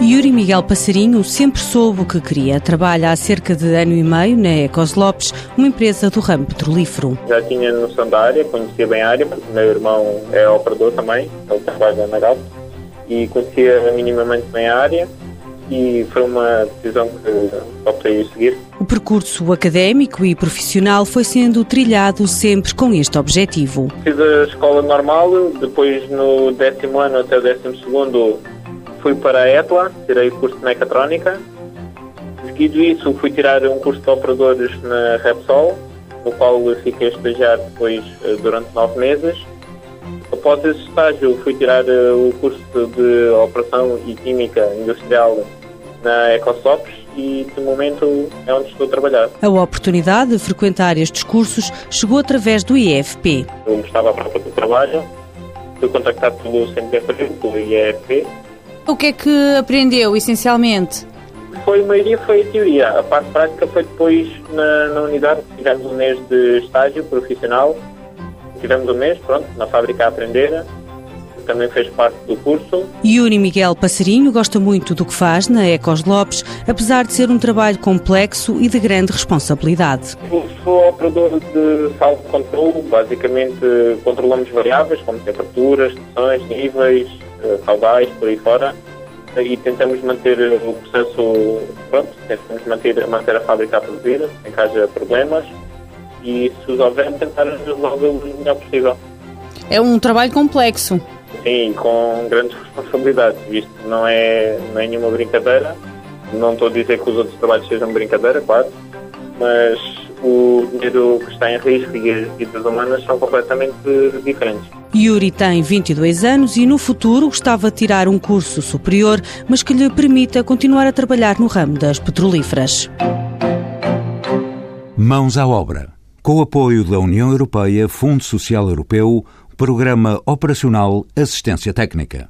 Yuri Miguel Passarinho sempre soube o que queria. Trabalha há cerca de ano e meio na Ecos Lopes, uma empresa do ramo petrolífero. Já tinha noção da área, conhecia bem a área, porque meu irmão é operador também, ele trabalha na Galp, e conhecia minimamente bem a área e foi uma decisão que optei a seguir. O percurso académico e profissional foi sendo trilhado sempre com este objetivo. Fiz a escola normal, depois no décimo ano até o décimo segundo fui para a ETLA, tirei o curso de mecatrónica. Seguido isso, fui tirar um curso de operadores na Repsol, no qual fiquei a estagiar depois eh, durante nove meses. Após esse estágio, fui tirar eh, o curso de Operação e Química Industrial na Ecosops e, de momento, é onde estou a trabalhar. A oportunidade de frequentar estes cursos chegou através do IFP. Eu estava à procura de trabalho, fui contactado pelo CNPF, pelo IEFP, o que é que aprendeu, essencialmente? Foi, a maioria foi a teoria. A parte prática foi depois na, na unidade. Tivemos um mês de estágio profissional. Tivemos um mês, pronto, na fábrica a aprender também fez parte do curso. Yuri Miguel Passarinho gosta muito do que faz na Ecos Lopes, apesar de ser um trabalho complexo e de grande responsabilidade. Eu sou operador de controle, basicamente controlamos variáveis como temperaturas, tensões, níveis, caudais, por aí fora, e tentamos manter o processo, pronto, tentamos manter, manter a fábrica a produzir, sem que haja problemas, e se os houver, tentar resolvê-los o melhor possível. É um trabalho complexo. Sim, com grandes responsabilidades, visto que não é, não é nenhuma brincadeira. Não estou a dizer que os outros trabalhos sejam brincadeira, claro, mas o dinheiro que está em risco e as vidas humanas são completamente diferentes. Yuri tem 22 anos e no futuro gostava de tirar um curso superior, mas que lhe permita continuar a trabalhar no ramo das petrolíferas. Mãos à obra. Com o apoio da União Europeia, Fundo Social Europeu, Programa Operacional Assistência Técnica.